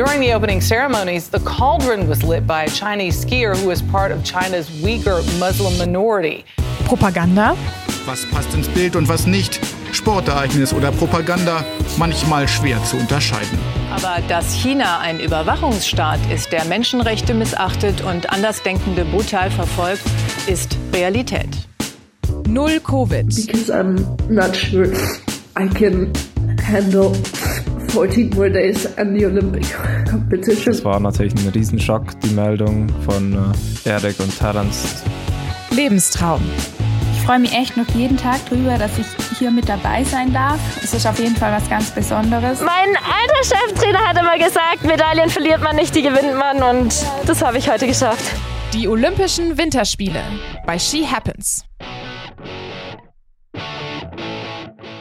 During the opening ceremonies, the cauldron was lit by a Chinese skier who is part of China's Uyghur Muslim minority. Propaganda? Was passt ins Bild und was nicht? Sportereignis oder Propaganda? Manchmal schwer zu unterscheiden. Aber dass China ein Überwachungsstaat ist, der Menschenrechte missachtet und Andersdenkende brutal verfolgt, ist Realität. Null Covid. Because I'm not sure I can handle 14 more days and the Olympic competition. Es war natürlich ein Riesenschock, die Meldung von äh, Erik und Terence. Lebenstraum. Ich freue mich echt noch jeden Tag drüber, dass ich hier mit dabei sein darf. Es ist auf jeden Fall was ganz Besonderes. Mein alter Cheftrainer hat immer gesagt, Medaillen verliert man nicht, die gewinnt man. Und das habe ich heute geschafft. Die Olympischen Winterspiele bei She Happens.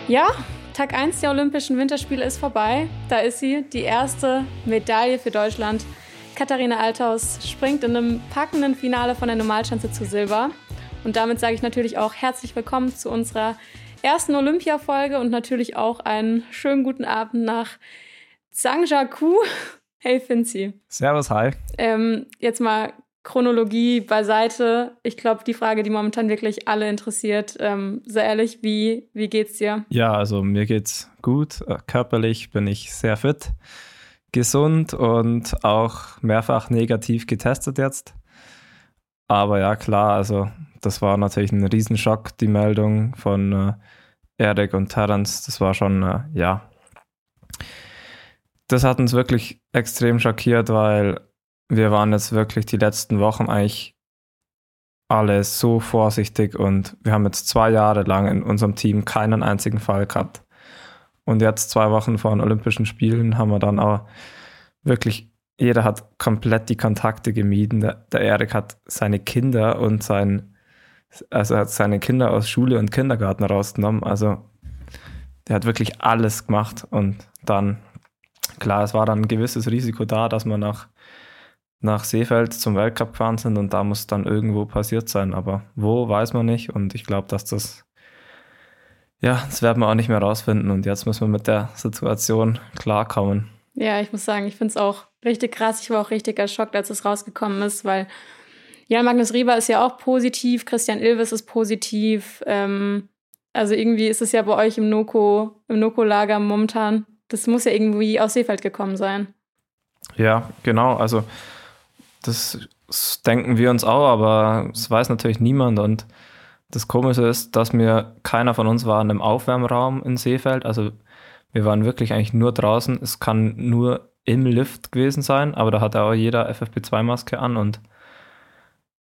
Ja, Tag 1 der Olympischen Winterspiele ist vorbei. Da ist sie, die erste Medaille für Deutschland. Katharina Althaus springt in einem packenden Finale von der Normalschanze zu Silber. Und damit sage ich natürlich auch herzlich willkommen zu unserer ersten Olympia-Folge und natürlich auch einen schönen guten Abend nach Zhangjiakou. Hey Finzi. Servus, hi. Ähm, jetzt mal Chronologie beiseite. Ich glaube, die Frage, die momentan wirklich alle interessiert, ähm, sehr ehrlich, wie, wie geht's dir? Ja, also mir geht's gut. Äh, körperlich bin ich sehr fit, gesund und auch mehrfach negativ getestet jetzt. Aber ja, klar, also das war natürlich ein Riesenschock, die Meldung von äh, Erik und Terence. Das war schon, äh, ja. Das hat uns wirklich extrem schockiert, weil wir waren jetzt wirklich die letzten Wochen eigentlich alle so vorsichtig und wir haben jetzt zwei Jahre lang in unserem Team keinen einzigen Fall gehabt. Und jetzt zwei Wochen vor den Olympischen Spielen haben wir dann auch wirklich, jeder hat komplett die Kontakte gemieden. Der, Erik hat seine Kinder und sein, also hat seine Kinder aus Schule und Kindergarten rausgenommen. Also der hat wirklich alles gemacht und dann, klar, es war dann ein gewisses Risiko da, dass man nach nach Seefeld zum Weltcup gefahren sind und da muss dann irgendwo passiert sein. Aber wo, weiß man nicht. Und ich glaube, dass das, ja, das werden wir auch nicht mehr rausfinden. Und jetzt müssen wir mit der Situation klarkommen. Ja, ich muss sagen, ich finde es auch richtig krass. Ich war auch richtig erschockt, als es rausgekommen ist, weil Jan Magnus Rieber ist ja auch positiv, Christian Ilves ist positiv. Ähm, also irgendwie ist es ja bei euch im Noko, im Noko-Lager momentan. Das muss ja irgendwie aus Seefeld gekommen sein. Ja, genau. Also das, denken wir uns auch, aber es weiß natürlich niemand. Und das Komische ist, dass mir keiner von uns war in einem Aufwärmraum in Seefeld. Also wir waren wirklich eigentlich nur draußen. Es kann nur im Lift gewesen sein, aber da hatte auch jeder FFP2-Maske an und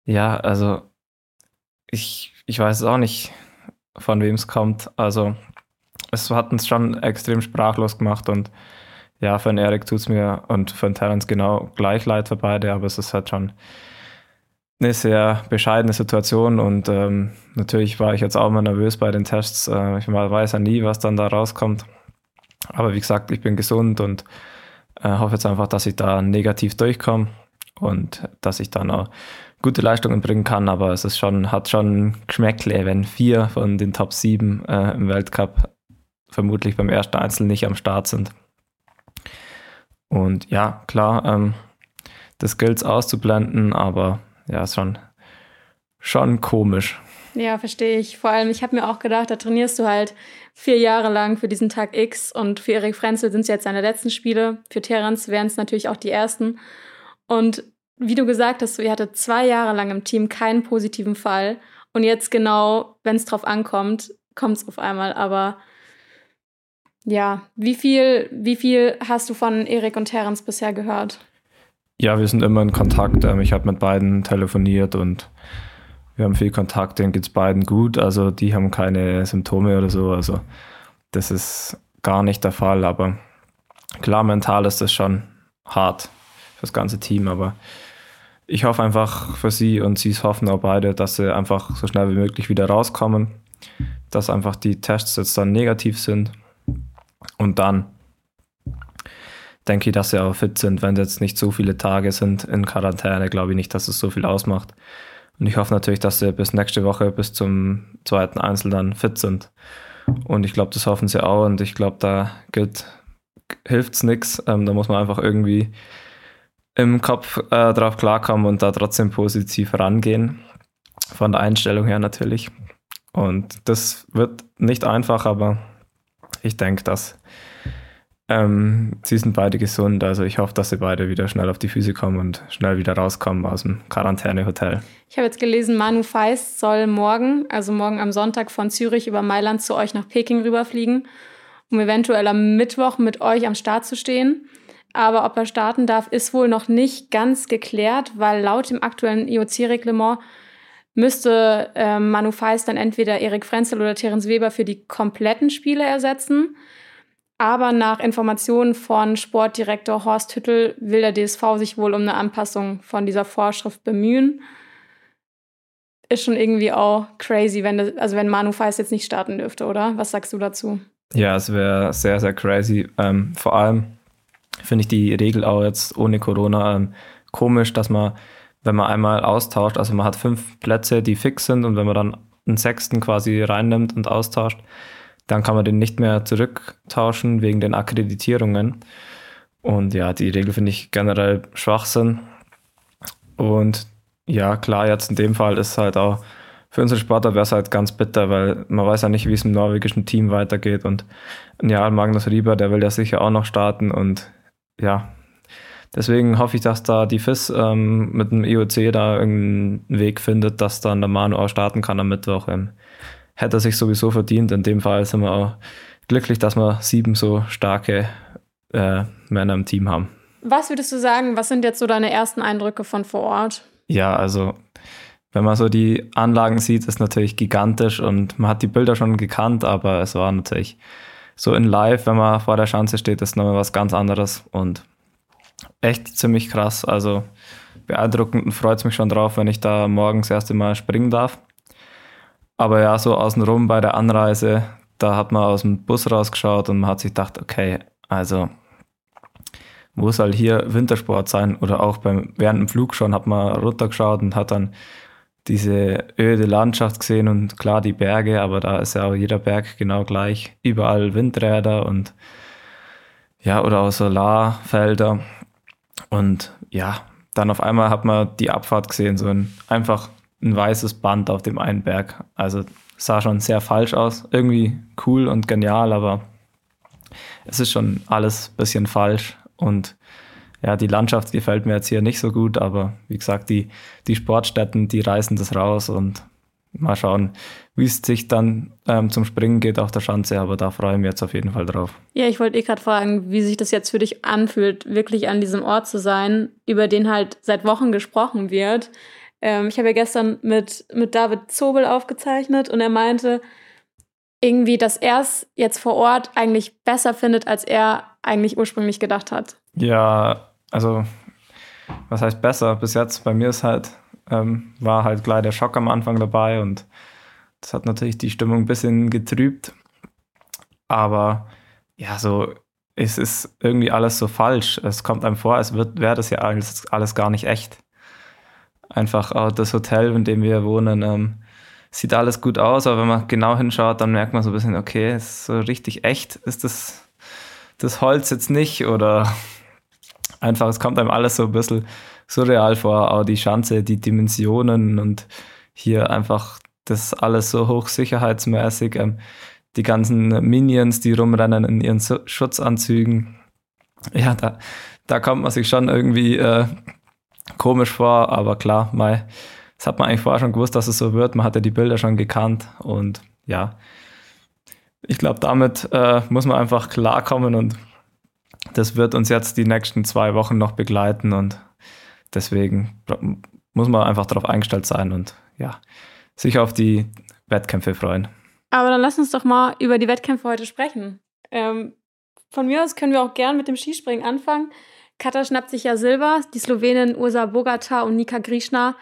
ja, also ich, ich weiß es auch nicht, von wem es kommt. Also es hat uns schon extrem sprachlos gemacht und ja, für den Erik tut es mir und für den Terence genau gleich leid für beide, aber es ist halt schon eine sehr bescheidene Situation und ähm, natürlich war ich jetzt auch mal nervös bei den Tests. Äh, ich weiß ja nie, was dann da rauskommt. Aber wie gesagt, ich bin gesund und äh, hoffe jetzt einfach, dass ich da negativ durchkomme und dass ich dann auch gute Leistungen bringen kann. Aber es ist schon, hat schon Geschmäckle, wenn vier von den Top 7 äh, im Weltcup vermutlich beim ersten Einzel nicht am Start sind. Und ja, klar, ähm, das gilt auszublenden, aber ja, ist schon, schon komisch. Ja, verstehe ich. Vor allem, ich habe mir auch gedacht, da trainierst du halt vier Jahre lang für diesen Tag X und für Erik Frenzel sind es jetzt seine letzten Spiele. Für Terence wären es natürlich auch die ersten. Und wie du gesagt hast, ihr hattet zwei Jahre lang im Team keinen positiven Fall. Und jetzt genau, wenn es drauf ankommt, kommt es auf einmal. Aber ja, wie viel, wie viel hast du von Erik und Terence bisher gehört? Ja, wir sind immer in Kontakt. Ähm, ich habe mit beiden telefoniert und wir haben viel Kontakt, denen geht es beiden gut. Also die haben keine Symptome oder so. Also das ist gar nicht der Fall. Aber klar, mental ist das schon hart für das ganze Team. Aber ich hoffe einfach für sie und sie hoffen auch beide, dass sie einfach so schnell wie möglich wieder rauskommen. Dass einfach die Tests jetzt dann negativ sind und dann denke ich, dass sie auch fit sind, wenn jetzt nicht so viele Tage sind in Quarantäne, glaube ich nicht, dass es so viel ausmacht. Und ich hoffe natürlich, dass sie bis nächste Woche, bis zum zweiten Einzel dann fit sind. Und ich glaube, das hoffen sie auch. Und ich glaube, da gilt hilft es nichts. Ähm, da muss man einfach irgendwie im Kopf äh, drauf klarkommen und da trotzdem positiv rangehen. Von der Einstellung her natürlich. Und das wird nicht einfach, aber ich denke, dass ähm, sie sind beide gesund. Also ich hoffe, dass sie beide wieder schnell auf die Füße kommen und schnell wieder rauskommen aus dem Quarantänehotel. Ich habe jetzt gelesen, Manu Feist soll morgen, also morgen am Sonntag von Zürich über Mailand zu euch nach Peking rüberfliegen, um eventuell am Mittwoch mit euch am Start zu stehen. Aber ob er starten darf, ist wohl noch nicht ganz geklärt, weil laut dem aktuellen IOC-Reglement müsste äh, Manu Feist dann entweder Erik Frenzel oder Terence Weber für die kompletten Spiele ersetzen. Aber nach Informationen von Sportdirektor Horst Hüttel will der DSV sich wohl um eine Anpassung von dieser Vorschrift bemühen. Ist schon irgendwie auch crazy, wenn das, also wenn Manu Feist jetzt nicht starten dürfte, oder? Was sagst du dazu? Ja, es wäre sehr, sehr crazy. Ähm, vor allem finde ich die Regel auch jetzt ohne Corona ähm, komisch, dass man, wenn man einmal austauscht, also man hat fünf Plätze, die fix sind und wenn man dann einen sechsten quasi reinnimmt und austauscht, dann kann man den nicht mehr zurücktauschen wegen den Akkreditierungen. Und ja, die Regel finde ich generell Schwachsinn. Und ja, klar, jetzt in dem Fall ist halt auch für unsere Sportler wäre es halt ganz bitter, weil man weiß ja nicht, wie es im norwegischen Team weitergeht. Und ja, Magnus Rieber, der will ja sicher auch noch starten. Und ja, deswegen hoffe ich, dass da die FIS ähm, mit dem IOC da irgendeinen Weg findet, dass dann der Manu auch starten kann am Mittwoch. Ähm, hätte er sich sowieso verdient. In dem Fall sind wir auch glücklich, dass wir sieben so starke äh, Männer im Team haben. Was würdest du sagen, was sind jetzt so deine ersten Eindrücke von vor Ort? Ja, also wenn man so die Anlagen sieht, ist natürlich gigantisch und man hat die Bilder schon gekannt, aber es war natürlich so in live, wenn man vor der Schanze steht, ist nochmal was ganz anderes und echt ziemlich krass. Also beeindruckend und freut es mich schon drauf, wenn ich da morgens das erste Mal springen darf. Aber ja, so außenrum bei der Anreise, da hat man aus dem Bus rausgeschaut und man hat sich gedacht, okay, also wo soll hier Wintersport sein? Oder auch beim, während dem Flug schon hat man runtergeschaut und hat dann diese öde Landschaft gesehen und klar die Berge, aber da ist ja auch jeder Berg genau gleich. Überall Windräder und ja, oder auch Solarfelder. Und ja, dann auf einmal hat man die Abfahrt gesehen, so ein einfach ein weißes Band auf dem einen Berg. Also sah schon sehr falsch aus. Irgendwie cool und genial, aber es ist schon alles ein bisschen falsch. Und ja, die Landschaft gefällt mir jetzt hier nicht so gut, aber wie gesagt, die, die Sportstätten, die reißen das raus und mal schauen, wie es sich dann ähm, zum Springen geht auf der Schanze, aber da freue ich mich jetzt auf jeden Fall drauf. Ja, ich wollte eh gerade fragen, wie sich das jetzt für dich anfühlt, wirklich an diesem Ort zu sein, über den halt seit Wochen gesprochen wird. Ähm, ich habe ja gestern mit, mit David Zobel aufgezeichnet und er meinte irgendwie, dass er es jetzt vor Ort eigentlich besser findet, als er eigentlich ursprünglich gedacht hat. Ja, also was heißt besser? Bis jetzt bei mir ist halt, ähm, war halt gleich der Schock am Anfang dabei und das hat natürlich die Stimmung ein bisschen getrübt. Aber ja, so es ist irgendwie alles so falsch. Es kommt einem vor, als wäre das ja alles, alles gar nicht echt einfach auch das Hotel, in dem wir wohnen, ähm, sieht alles gut aus, aber wenn man genau hinschaut, dann merkt man so ein bisschen, okay, ist so richtig echt ist das, das Holz jetzt nicht oder einfach, es kommt einem alles so ein bisschen surreal vor, auch die Schanze, die Dimensionen und hier einfach das alles so hochsicherheitsmäßig, ähm, die ganzen Minions, die rumrennen in ihren Schutzanzügen. Ja, da, da kommt man sich schon irgendwie äh, komisch vor, aber klar, mal, das hat man eigentlich vorher schon gewusst, dass es so wird. Man hatte die Bilder schon gekannt und ja, ich glaube, damit äh, muss man einfach klarkommen und das wird uns jetzt die nächsten zwei Wochen noch begleiten und deswegen muss man einfach darauf eingestellt sein und ja, sich auf die Wettkämpfe freuen. Aber dann lass uns doch mal über die Wettkämpfe heute sprechen. Ähm, von mir aus können wir auch gern mit dem Skispringen anfangen. Kata schnappt sich ja Silber. Die Slowenin Ursa Bogata und Nika Grischna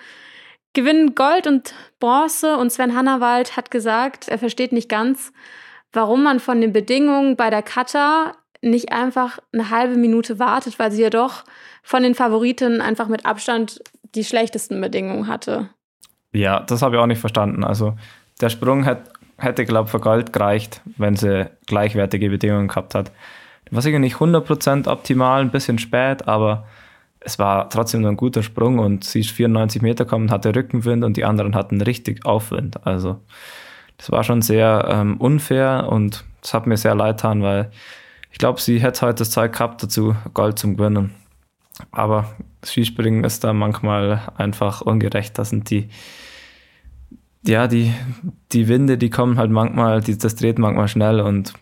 gewinnen Gold und Bronze. Und Sven Hannawald hat gesagt, er versteht nicht ganz, warum man von den Bedingungen bei der Kata nicht einfach eine halbe Minute wartet, weil sie ja doch von den Favoriten einfach mit Abstand die schlechtesten Bedingungen hatte. Ja, das habe ich auch nicht verstanden. Also der Sprung hätte, hätte glaube ich, für Gold gereicht, wenn sie gleichwertige Bedingungen gehabt hat. war sicher nicht 100% optimal, ein bisschen spät, aber es war trotzdem noch ein guter Sprung und sie ist 94 Meter gekommen, hatte Rückenwind und die anderen hatten richtig Aufwind. Also das war schon sehr ähm, unfair und es hat mir sehr leid getan, weil ich glaube, sie hätte heute das Zeug gehabt dazu, Gold zum Gewinnen. Aber Skispringen ist da manchmal einfach ungerecht. Das sind die, ja, die, die Winde, die kommen halt manchmal, die, das dreht manchmal schnell und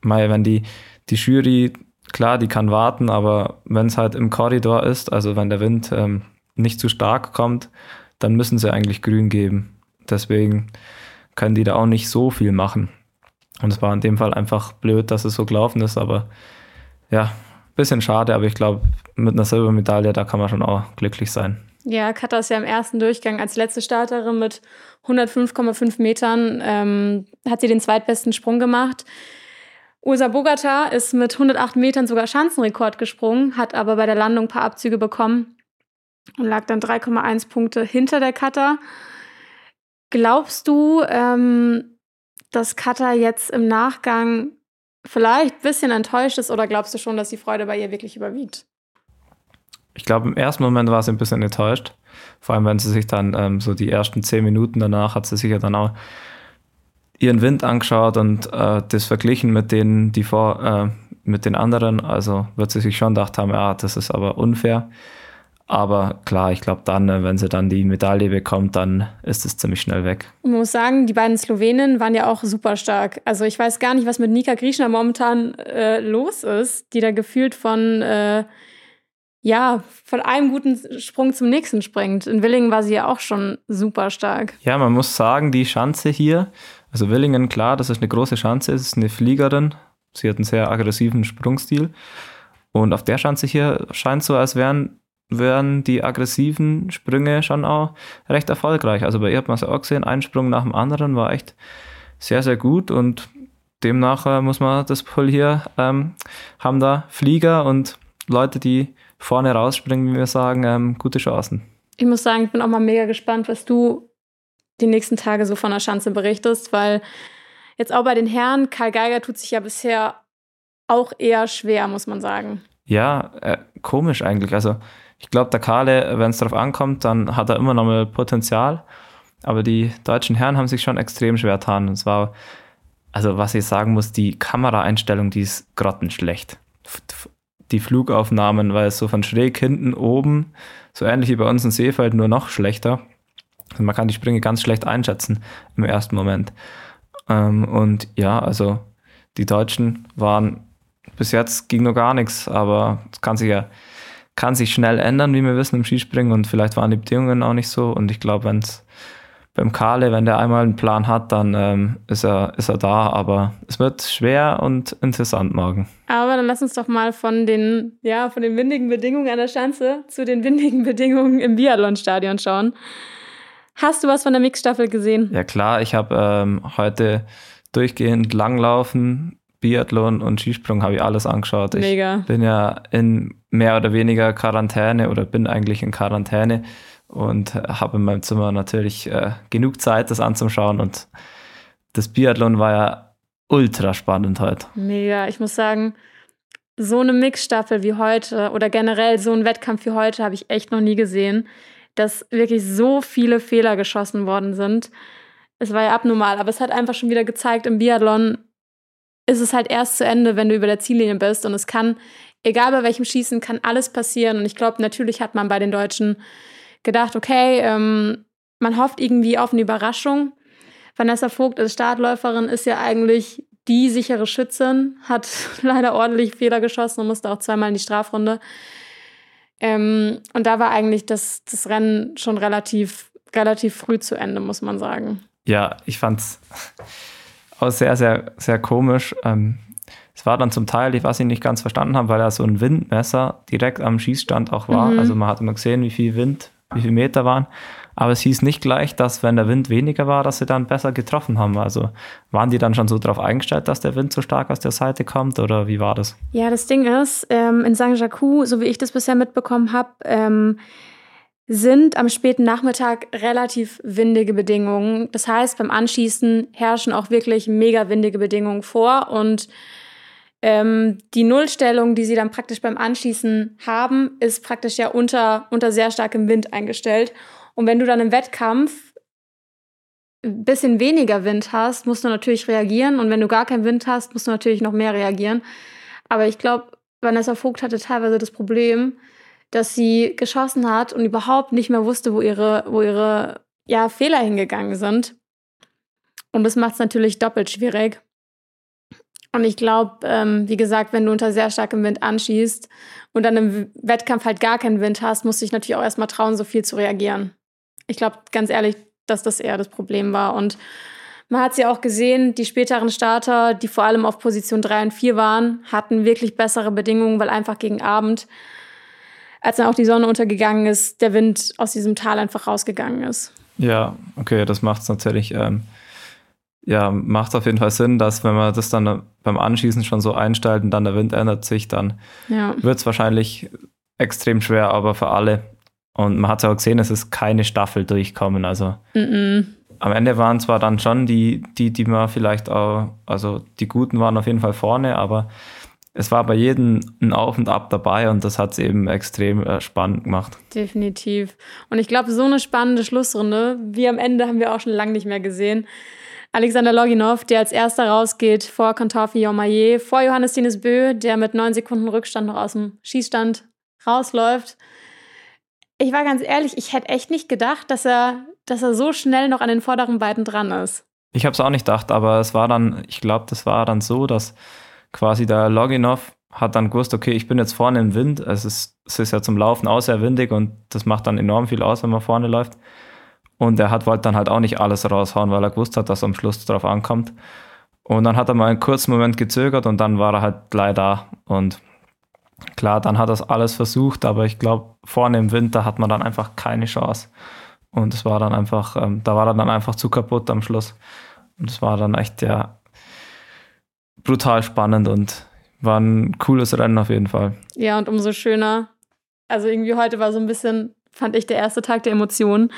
mal, wenn die, die Jury, klar, die kann warten, aber wenn es halt im Korridor ist, also wenn der Wind ähm, nicht zu stark kommt, dann müssen sie eigentlich grün geben. Deswegen können die da auch nicht so viel machen. Und es war in dem Fall einfach blöd, dass es so gelaufen ist, aber ja, bisschen schade, aber ich glaube, mit einer Silbermedaille, da kann man schon auch glücklich sein. Ja, Katha ist ja im ersten Durchgang als letzte Starterin mit 105,5 Metern, ähm, hat sie den zweitbesten Sprung gemacht. Ursa Bogata ist mit 108 Metern sogar Schanzenrekord gesprungen, hat aber bei der Landung ein paar Abzüge bekommen und lag dann 3,1 Punkte hinter der Cutter. Glaubst du, ähm, dass Cutter jetzt im Nachgang vielleicht ein bisschen enttäuscht ist oder glaubst du schon, dass die Freude bei ihr wirklich überwiegt? Ich glaube, im ersten Moment war sie ein bisschen enttäuscht. Vor allem, wenn sie sich dann ähm, so die ersten zehn Minuten danach hat sie sich ja dann auch ihren Wind angeschaut und äh, das verglichen mit denen, die vor, äh, mit den anderen. Also wird sie sich schon gedacht haben, ja, das ist aber unfair. Aber klar, ich glaube dann, äh, wenn sie dann die Medaille bekommt, dann ist es ziemlich schnell weg. Ich muss sagen, die beiden Slowenen waren ja auch super stark. Also ich weiß gar nicht, was mit Nika Griechner momentan äh, los ist, die da gefühlt von äh, ja, von einem guten Sprung zum nächsten springt. In Willingen war sie ja auch schon super stark. Ja, man muss sagen, die Schanze hier, also Willingen, klar, das ist eine große Schanze, es ist eine Fliegerin. Sie hat einen sehr aggressiven Sprungstil. Und auf der Schanze hier scheint so, als wären, wären die aggressiven Sprünge schon auch recht erfolgreich. Also bei ihr hat man es auch gesehen, ein Sprung nach dem anderen war echt sehr, sehr gut und demnach äh, muss man das Pull hier ähm, haben da Flieger und Leute, die vorne rausspringen, wie wir sagen, ähm, gute Chancen. Ich muss sagen, ich bin auch mal mega gespannt, was du die nächsten Tage so von der Schanze berichtest, weil jetzt auch bei den Herren, Karl Geiger tut sich ja bisher auch eher schwer, muss man sagen. Ja, äh, komisch eigentlich. Also ich glaube, der Kahle, wenn es darauf ankommt, dann hat er immer noch mal Potenzial. Aber die deutschen Herren haben sich schon extrem schwer getan. Und zwar, also was ich sagen muss, die Kameraeinstellung, die ist grottenschlecht die Flugaufnahmen, weil es so von schräg hinten oben, so ähnlich wie bei uns in Seefeld, nur noch schlechter. Also man kann die Sprünge ganz schlecht einschätzen im ersten Moment. Ähm, und ja, also die Deutschen waren, bis jetzt ging noch gar nichts, aber es kann sich ja kann sich schnell ändern, wie wir wissen im Skispringen und vielleicht waren die Bedingungen auch nicht so und ich glaube, wenn es beim Kale, wenn der einmal einen Plan hat, dann ähm, ist, er, ist er da. Aber es wird schwer und interessant morgen. Aber dann lass uns doch mal von den, ja, von den windigen Bedingungen an der Schanze zu den windigen Bedingungen im Biathlon-Stadion schauen. Hast du was von der Mixstaffel gesehen? Ja klar, ich habe ähm, heute durchgehend Langlaufen, Biathlon und Skisprung habe ich alles angeschaut. Mega. Ich bin ja in mehr oder weniger Quarantäne oder bin eigentlich in Quarantäne und habe in meinem Zimmer natürlich äh, genug Zeit, das anzuschauen. Und das Biathlon war ja ultra spannend heute. Mega. Ich muss sagen, so eine Mixstaffel wie heute oder generell so ein Wettkampf wie heute habe ich echt noch nie gesehen, dass wirklich so viele Fehler geschossen worden sind. Es war ja abnormal, aber es hat einfach schon wieder gezeigt, im Biathlon ist es halt erst zu Ende, wenn du über der Ziellinie bist. Und es kann, egal bei welchem Schießen, kann alles passieren. Und ich glaube, natürlich hat man bei den Deutschen gedacht, okay, ähm, man hofft irgendwie auf eine Überraschung. Vanessa Vogt als Startläuferin ist ja eigentlich die sichere Schützin, hat leider ordentlich Fehler geschossen und musste auch zweimal in die Strafrunde. Ähm, und da war eigentlich das, das Rennen schon relativ, relativ früh zu Ende, muss man sagen. Ja, ich fand es auch sehr, sehr, sehr komisch. Ähm, es war dann zum Teil, ich was ich nicht ganz verstanden habe, weil da so ein Windmesser direkt am Schießstand auch war. Mhm. Also man hat immer gesehen, wie viel Wind wie viele Meter waren. Aber es hieß nicht gleich, dass wenn der Wind weniger war, dass sie dann besser getroffen haben. Also waren die dann schon so darauf eingestellt, dass der Wind so stark aus der Seite kommt oder wie war das? Ja, das Ding ist, ähm, in St. Jacques, so wie ich das bisher mitbekommen habe, ähm, sind am späten Nachmittag relativ windige Bedingungen. Das heißt, beim Anschießen herrschen auch wirklich mega windige Bedingungen vor und ähm, die Nullstellung, die sie dann praktisch beim Anschießen haben, ist praktisch ja unter, unter sehr starkem Wind eingestellt. Und wenn du dann im Wettkampf ein bisschen weniger Wind hast, musst du natürlich reagieren. Und wenn du gar keinen Wind hast, musst du natürlich noch mehr reagieren. Aber ich glaube, Vanessa Vogt hatte teilweise das Problem, dass sie geschossen hat und überhaupt nicht mehr wusste, wo ihre, wo ihre ja, Fehler hingegangen sind. Und das macht es natürlich doppelt schwierig. Und ich glaube, ähm, wie gesagt, wenn du unter sehr starkem Wind anschießt und dann im Wettkampf halt gar keinen Wind hast, musst du dich natürlich auch erstmal trauen, so viel zu reagieren. Ich glaube, ganz ehrlich, dass das eher das Problem war. Und man hat sie ja auch gesehen, die späteren Starter, die vor allem auf Position 3 und 4 waren, hatten wirklich bessere Bedingungen, weil einfach gegen Abend, als dann auch die Sonne untergegangen ist, der Wind aus diesem Tal einfach rausgegangen ist. Ja, okay, das macht es natürlich ähm, ja, macht auf jeden Fall Sinn, dass wenn man das dann beim Anschießen schon so einstellt und dann der Wind ändert sich, dann ja. wird es wahrscheinlich extrem schwer, aber für alle. Und man hat es ja auch gesehen, es ist keine Staffel durchkommen. Also mm -mm. am Ende waren zwar dann schon die, die, die man vielleicht auch, also die Guten waren auf jeden Fall vorne, aber es war bei jedem ein Auf und Ab dabei und das hat es eben extrem äh, spannend gemacht. Definitiv. Und ich glaube, so eine spannende Schlussrunde, wie am Ende, haben wir auch schon lange nicht mehr gesehen. Alexander Loginov, der als erster rausgeht vor Kontafi Yomaye, vor Johannes Dines Bö, der mit neun Sekunden Rückstand noch aus dem Schießstand rausläuft. Ich war ganz ehrlich, ich hätte echt nicht gedacht, dass er, dass er so schnell noch an den vorderen beiden dran ist. Ich habe es auch nicht gedacht, aber es war dann, ich glaube, das war dann so, dass quasi der Loginov hat dann gewusst, okay, ich bin jetzt vorne im Wind. Es ist, es ist ja zum Laufen auch sehr windig und das macht dann enorm viel aus, wenn man vorne läuft. Und er hat, wollte dann halt auch nicht alles raushauen, weil er gewusst hat, dass am Schluss darauf ankommt. Und dann hat er mal einen kurzen Moment gezögert und dann war er halt gleich da. Und klar, dann hat er es alles versucht, aber ich glaube, vorne im Winter hat man dann einfach keine Chance. Und es war dann einfach, ähm, da war er dann einfach zu kaputt am Schluss. Und es war dann echt ja brutal spannend und war ein cooles Rennen auf jeden Fall. Ja, und umso schöner. Also irgendwie heute war so ein bisschen, fand ich, der erste Tag der Emotionen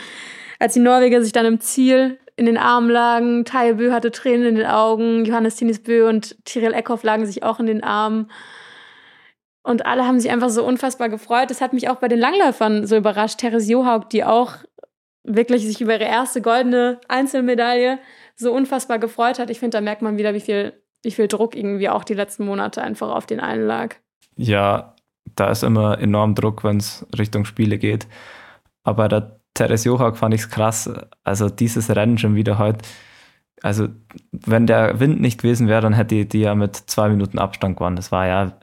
als die Norweger sich dann im Ziel in den Armen lagen, Taye Bö hatte Tränen in den Augen, Johannes Tinis Bö und Tyrell Eckhoff lagen sich auch in den Armen. Und alle haben sich einfach so unfassbar gefreut. Das hat mich auch bei den Langläufern so überrascht. Therese Johaug, die auch wirklich sich über ihre erste goldene Einzelmedaille so unfassbar gefreut hat. Ich finde, da merkt man wieder, wie viel, wie viel Druck irgendwie auch die letzten Monate einfach auf den einen lag. Ja, da ist immer enorm Druck, wenn es Richtung Spiele geht. Aber da Teres Johak fand ich es krass. Also dieses Rennen schon wieder heute. Also wenn der Wind nicht gewesen wäre, dann hätte die ja mit zwei Minuten Abstand gewonnen. Das war ja,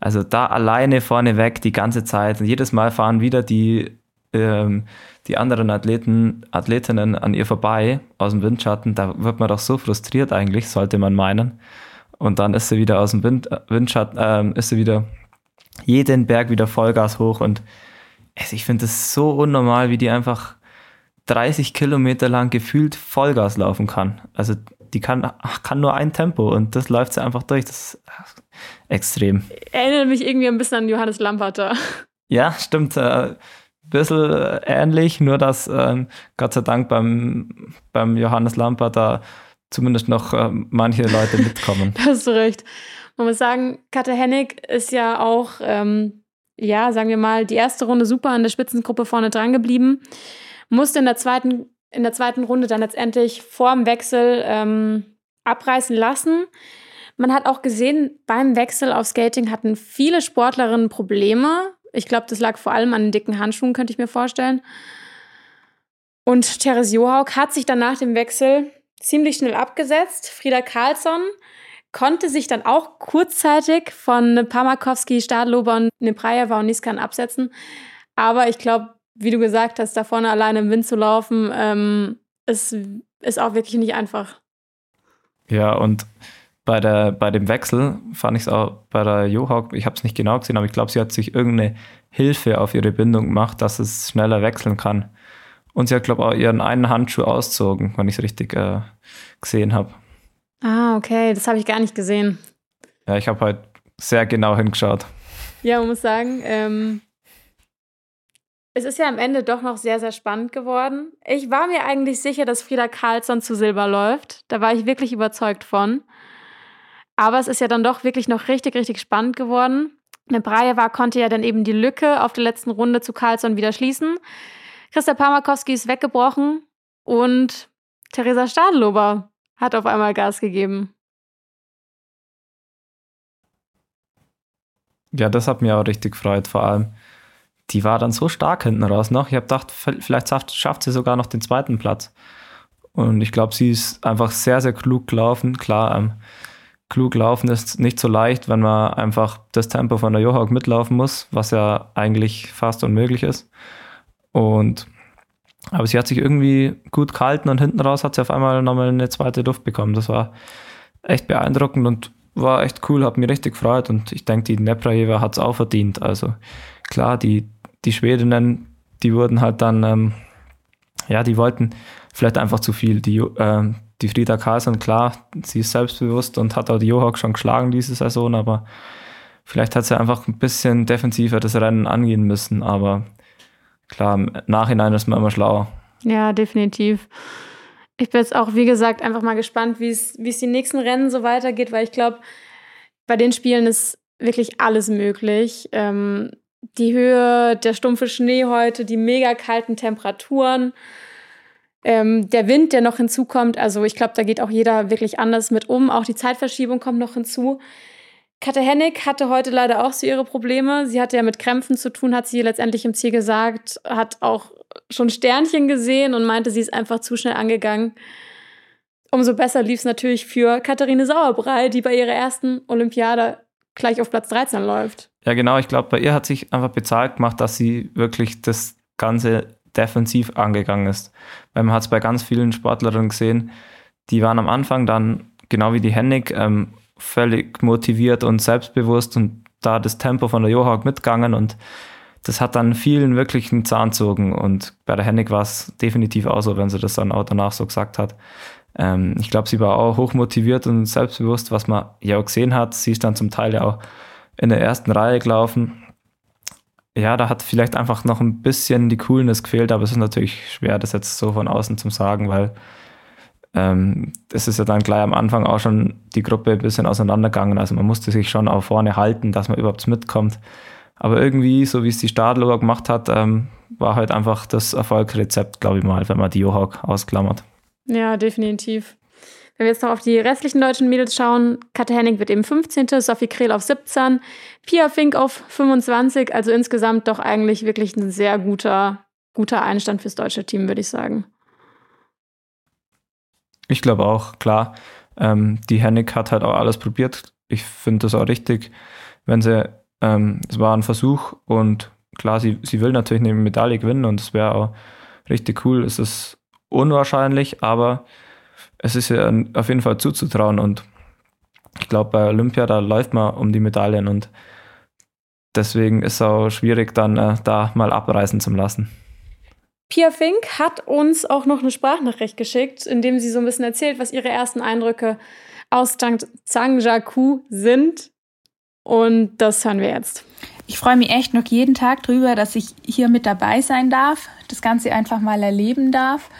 also da alleine vorne weg die ganze Zeit. Und jedes Mal fahren wieder die, ähm, die anderen Athleten, Athletinnen an ihr vorbei aus dem Windschatten. Da wird man doch so frustriert eigentlich, sollte man meinen. Und dann ist sie wieder aus dem Wind, Windschatten, äh, ist sie wieder jeden Berg wieder Vollgas hoch und also ich finde es so unnormal, wie die einfach 30 Kilometer lang gefühlt Vollgas laufen kann. Also die kann, kann nur ein Tempo und das läuft sie einfach durch. Das ist extrem. Erinnert mich irgendwie ein bisschen an Johannes Lamperter. Ja, stimmt. Äh, bisschen ähnlich, nur dass äh, Gott sei Dank beim, beim Johannes Lamperter zumindest noch äh, manche Leute mitkommen. da hast du recht. Man muss sagen, Katja Hennig ist ja auch ähm, ja, sagen wir mal, die erste Runde super an der Spitzengruppe vorne dran geblieben. Musste in der zweiten, in der zweiten Runde dann letztendlich vorm Wechsel ähm, abreißen lassen. Man hat auch gesehen, beim Wechsel auf Skating hatten viele Sportlerinnen Probleme. Ich glaube, das lag vor allem an den dicken Handschuhen, könnte ich mir vorstellen. Und Therese Johaug hat sich dann nach dem Wechsel ziemlich schnell abgesetzt. Frieda Karlsson konnte sich dann auch kurzzeitig von Pamakowski, Stadlober und Neprajeva und Niskan absetzen. Aber ich glaube, wie du gesagt hast, da vorne alleine im Wind zu laufen, ähm, ist, ist auch wirklich nicht einfach. Ja, und bei, der, bei dem Wechsel fand ich es auch bei der Johawk, ich habe es nicht genau gesehen, aber ich glaube, sie hat sich irgendeine Hilfe auf ihre Bindung gemacht, dass es schneller wechseln kann. Und sie hat, glaube ich, auch ihren einen Handschuh auszogen, wenn ich es richtig äh, gesehen habe. Ah, okay, das habe ich gar nicht gesehen. Ja, ich habe halt sehr genau hingeschaut. Ja, man muss sagen, ähm, es ist ja am Ende doch noch sehr, sehr spannend geworden. Ich war mir eigentlich sicher, dass Frieda Karlsson zu Silber läuft. Da war ich wirklich überzeugt von. Aber es ist ja dann doch wirklich noch richtig, richtig spannend geworden. Nebrajewa konnte ja dann eben die Lücke auf der letzten Runde zu Carlsson wieder schließen. Christa Pamakowski ist weggebrochen und Theresa Stadlober hat auf einmal Gas gegeben. Ja, das hat mir auch richtig gefreut, vor allem. Die war dann so stark hinten raus noch. Ich habe gedacht, vielleicht schafft sie sogar noch den zweiten Platz. Und ich glaube, sie ist einfach sehr, sehr klug gelaufen. Klar, ähm, klug laufen ist nicht so leicht, wenn man einfach das Tempo von der Johawk mitlaufen muss, was ja eigentlich fast unmöglich ist. Und aber sie hat sich irgendwie gut gehalten und hinten raus hat sie auf einmal nochmal eine zweite Luft bekommen. Das war echt beeindruckend und war echt cool, hat mich richtig gefreut und ich denke, die Neprajeva hat es auch verdient. Also klar, die, die Schwedinnen, die wurden halt dann, ähm, ja, die wollten vielleicht einfach zu viel. Die, äh, die Frieda Carlsson, klar, sie ist selbstbewusst und hat auch die Johawk schon geschlagen diese Saison, aber vielleicht hat sie einfach ein bisschen defensiver das Rennen angehen müssen, aber klar, im Nachhinein ist man immer schlauer. Ja, definitiv. Ich bin jetzt auch, wie gesagt, einfach mal gespannt, wie es die nächsten Rennen so weitergeht, weil ich glaube, bei den Spielen ist wirklich alles möglich. Ähm, die Höhe, der stumpfe Schnee heute, die mega kalten Temperaturen, ähm, der Wind, der noch hinzukommt. Also ich glaube, da geht auch jeder wirklich anders mit um. Auch die Zeitverschiebung kommt noch hinzu. Katja Hennig hatte heute leider auch so ihre Probleme. Sie hatte ja mit Krämpfen zu tun, hat sie letztendlich im Ziel gesagt, hat auch schon Sternchen gesehen und meinte, sie ist einfach zu schnell angegangen. Umso besser lief es natürlich für Katharine Sauerbrei, die bei ihrer ersten Olympiade gleich auf Platz 13 läuft. Ja, genau. Ich glaube, bei ihr hat sich einfach bezahlt gemacht, dass sie wirklich das Ganze defensiv angegangen ist. Weil man hat es bei ganz vielen Sportlerinnen gesehen, die waren am Anfang dann, genau wie die Hennig, ähm, völlig motiviert und selbstbewusst und da das Tempo von der Johawk mitgegangen und das hat dann vielen wirklich einen Zahn gezogen und bei der Hennig war es definitiv auch so, wenn sie das dann auch danach so gesagt hat. Ähm, ich glaube, sie war auch hochmotiviert und selbstbewusst, was man ja auch gesehen hat. Sie ist dann zum Teil ja auch in der ersten Reihe gelaufen. Ja, da hat vielleicht einfach noch ein bisschen die Coolness gefehlt, aber es ist natürlich schwer, das jetzt so von außen zu sagen, weil ähm, ist ja dann gleich am Anfang auch schon die Gruppe ein bisschen auseinandergegangen. Also man musste sich schon auch vorne halten, dass man überhaupt mitkommt. Aber irgendwie, so wie es die Stadler gemacht hat, ähm, war halt einfach das Erfolgsrezept, glaube ich mal, wenn man die Johawk ausklammert. Ja, definitiv. Wenn wir jetzt noch auf die restlichen deutschen Mädels schauen, Katja Henning wird eben 15., Sophie Krehl auf 17, Pia Fink auf 25, also insgesamt doch eigentlich wirklich ein sehr guter, guter Einstand fürs deutsche Team, würde ich sagen. Ich glaube auch, klar. Ähm, die Hennig hat halt auch alles probiert. Ich finde das auch richtig, wenn sie, ähm, es war ein Versuch und klar, sie, sie will natürlich eine Medaille gewinnen und es wäre auch richtig cool. Es ist unwahrscheinlich, aber es ist ja auf jeden Fall zuzutrauen und ich glaube, bei Olympia, da läuft man um die Medaillen und deswegen ist es auch schwierig, dann äh, da mal abreißen zu lassen. Pia Fink hat uns auch noch eine Sprachnachricht geschickt, in dem sie so ein bisschen erzählt, was ihre ersten Eindrücke aus Zhangjiakou sind. Und das hören wir jetzt. Ich freue mich echt noch jeden Tag drüber, dass ich hier mit dabei sein darf, das Ganze einfach mal erleben darf.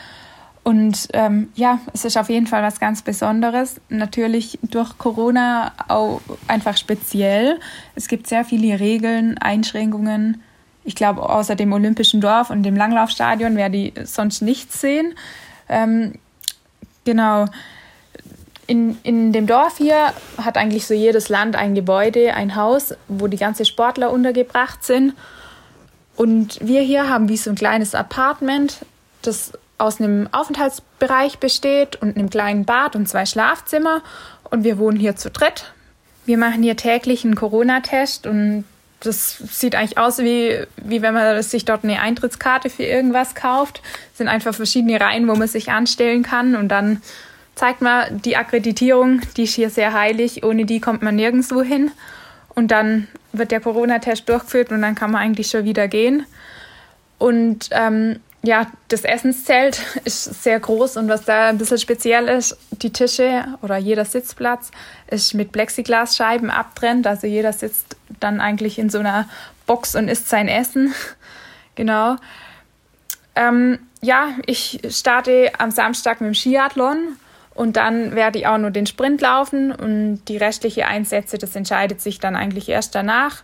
Und ähm, ja, es ist auf jeden Fall was ganz Besonderes. Natürlich durch Corona auch einfach speziell. Es gibt sehr viele Regeln, Einschränkungen ich glaube, außer dem Olympischen Dorf und dem Langlaufstadion werde ich sonst nichts sehen. Ähm, genau. In, in dem Dorf hier hat eigentlich so jedes Land ein Gebäude, ein Haus, wo die ganzen Sportler untergebracht sind. Und wir hier haben wie so ein kleines Apartment, das aus einem Aufenthaltsbereich besteht und einem kleinen Bad und zwei Schlafzimmer. Und wir wohnen hier zu dritt. Wir machen hier täglich einen Corona-Test und das sieht eigentlich aus wie, wie wenn man sich dort eine Eintrittskarte für irgendwas kauft. Es sind einfach verschiedene Reihen, wo man sich anstellen kann und dann zeigt man die Akkreditierung, die ist hier sehr heilig, ohne die kommt man nirgendwo hin. Und dann wird der Corona-Test durchgeführt und dann kann man eigentlich schon wieder gehen. Und ähm, ja, das Essenszelt ist sehr groß und was da ein bisschen speziell ist, die Tische oder jeder Sitzplatz ist mit Plexiglasscheiben abtrennt. Also jeder sitzt dann eigentlich in so einer Box und isst sein Essen. genau. Ähm, ja, ich starte am Samstag mit dem Skiathlon Und dann werde ich auch nur den Sprint laufen und die restliche Einsätze, das entscheidet sich dann eigentlich erst danach.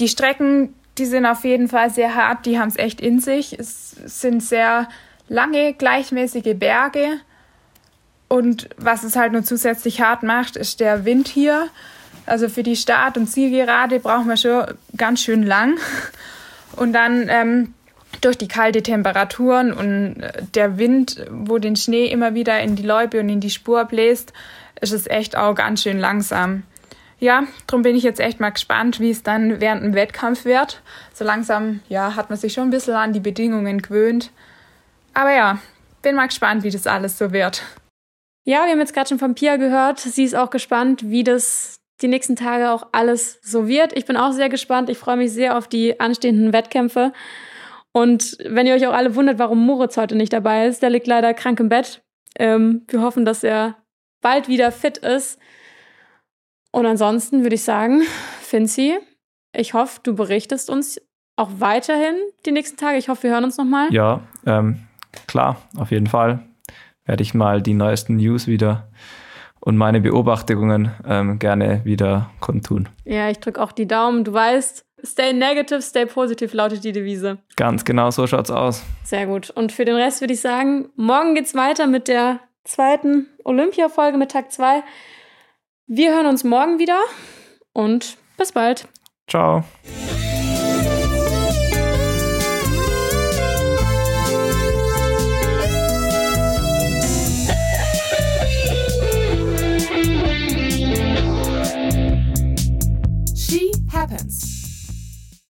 Die Strecken, die sind auf jeden Fall sehr hart, die haben es echt in sich. Es sind sehr lange, gleichmäßige Berge. Und was es halt nur zusätzlich hart macht, ist der Wind hier. Also für die Start- und Zielgerade braucht man schon ganz schön lang. Und dann ähm, durch die kalte Temperaturen und äh, der Wind, wo den Schnee immer wieder in die Läube und in die Spur bläst, ist es echt auch ganz schön langsam. Ja, darum bin ich jetzt echt mal gespannt, wie es dann während dem Wettkampf wird. So langsam, ja, hat man sich schon ein bisschen an die Bedingungen gewöhnt. Aber ja, bin mal gespannt, wie das alles so wird. Ja, wir haben jetzt gerade schon von Pia gehört. Sie ist auch gespannt, wie das die nächsten Tage auch alles so wird. Ich bin auch sehr gespannt. Ich freue mich sehr auf die anstehenden Wettkämpfe. Und wenn ihr euch auch alle wundert, warum Moritz heute nicht dabei ist, der liegt leider krank im Bett. Ähm, wir hoffen, dass er bald wieder fit ist. Und ansonsten würde ich sagen, Finzi, ich hoffe, du berichtest uns auch weiterhin die nächsten Tage. Ich hoffe, wir hören uns nochmal. Ja, ähm, klar, auf jeden Fall. Werde ich mal die neuesten News wieder und meine Beobachtungen ähm, gerne wieder kundtun. Ja, ich drücke auch die Daumen. Du weißt, Stay negative, stay positive lautet die Devise. Ganz genau, so schaut's aus. Sehr gut. Und für den Rest würde ich sagen, morgen geht's weiter mit der zweiten Olympia-Folge mit Tag 2. Wir hören uns morgen wieder und bis bald. Ciao. She happens.